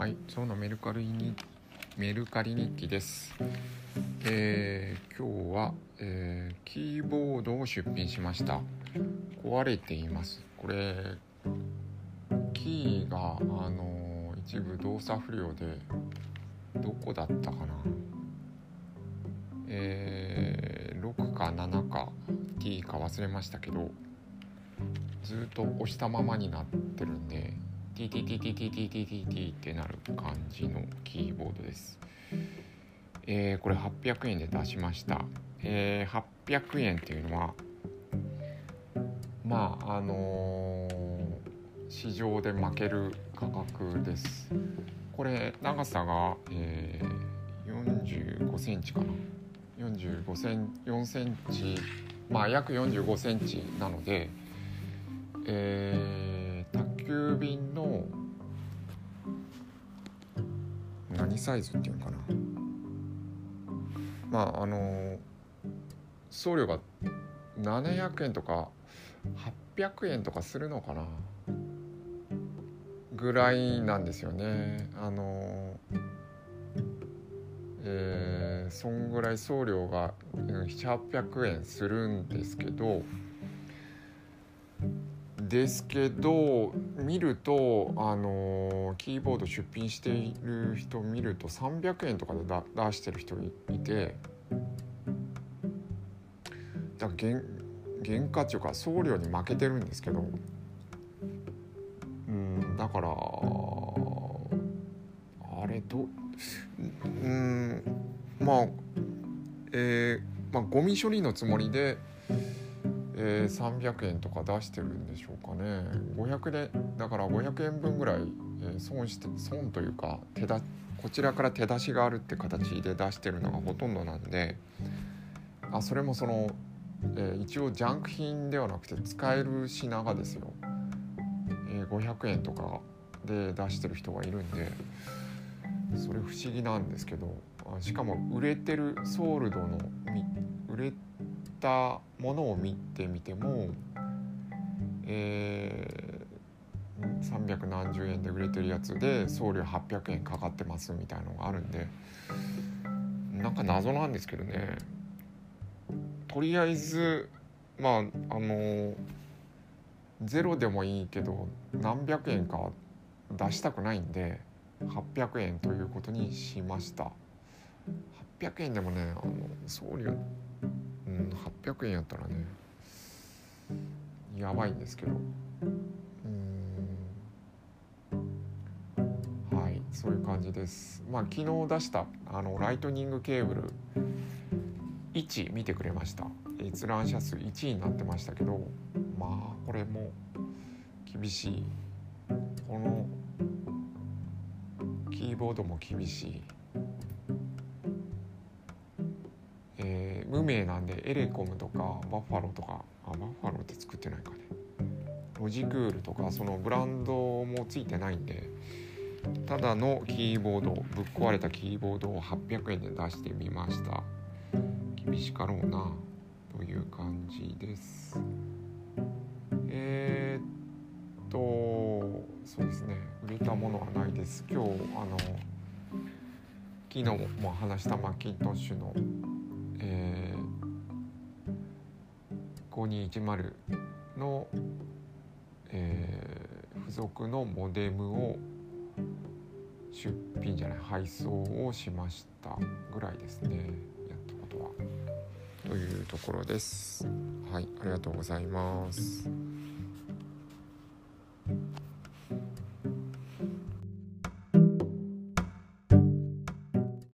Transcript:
はい、今日のメルカリにメルカリ日記です。えー今日は、えーキーボードを出品しました。壊れています。これキーがあの一部動作不良でどこだったかな。えー6か7か T か忘れましたけどずっと押したままになってるんで TTTTTTTT ってなる感じのキーボードです。えーこれ800円で出しました。えー800円っていうのはまああのー市場で負ける価格です。これ長さが、えー45センチかな。45セン4センチまあ約45センチなので、えー急便の何サイズっていうのかな。まああの送料が700円とか800円とかするのかな。ぐらいなんですよね。あのえーそんぐらい送料が700800円するんですけどですけど見るとあのキーボード出品している人見ると300円とかでだ出してる人いいてだから原原価っていうか送料に負けてるんですけどうんだからあれどうんまあえーまあゴミ処理のつもりでえー、300円とか出してるんでしょうかね。500でだから500円分ぐらい、えー損して損というか手だこちらから手出しがあるって形で出してるのがほとんどなんであそれもその、えー一応ジャンク品ではなくて使える品がですよ、えー500円とかで出してる人がいるんでそれ不思議なんですけどあしかも売れてるソールドの売れてたものを見てみても、えー、300何円で売れてるやつで送料800円かかってますみたいのがあるんでなんか謎なんですけどね。とりあえずまああのゼロでもいいけど何百円か出したくないんで800円ということにしました。800円でもねあの送料うん800円やったらねやばいんですけど。うん。はいそういう感じです。まあ昨日出したあのライトニングケーブル1見てくれました。閲覧者数1位になってましたけどまあこれも厳しい。このキーボードも厳しい。えー無名なんでエレコムとかバッファローとかあバッファローって作ってないかね。ロジクールとかそのブランドもついてないんでただのキーボードぶっ壊れたキーボードを800円で出してみました。厳しかろうなという感じです。えー、っとそうですね。売れたものはないです。今日あの昨日も話したマッキントッシュのえー、5210の、えー付属のモデムを出品じゃない配送をしましたぐらいですねやったことは。というところです。はい、ありがとうございます。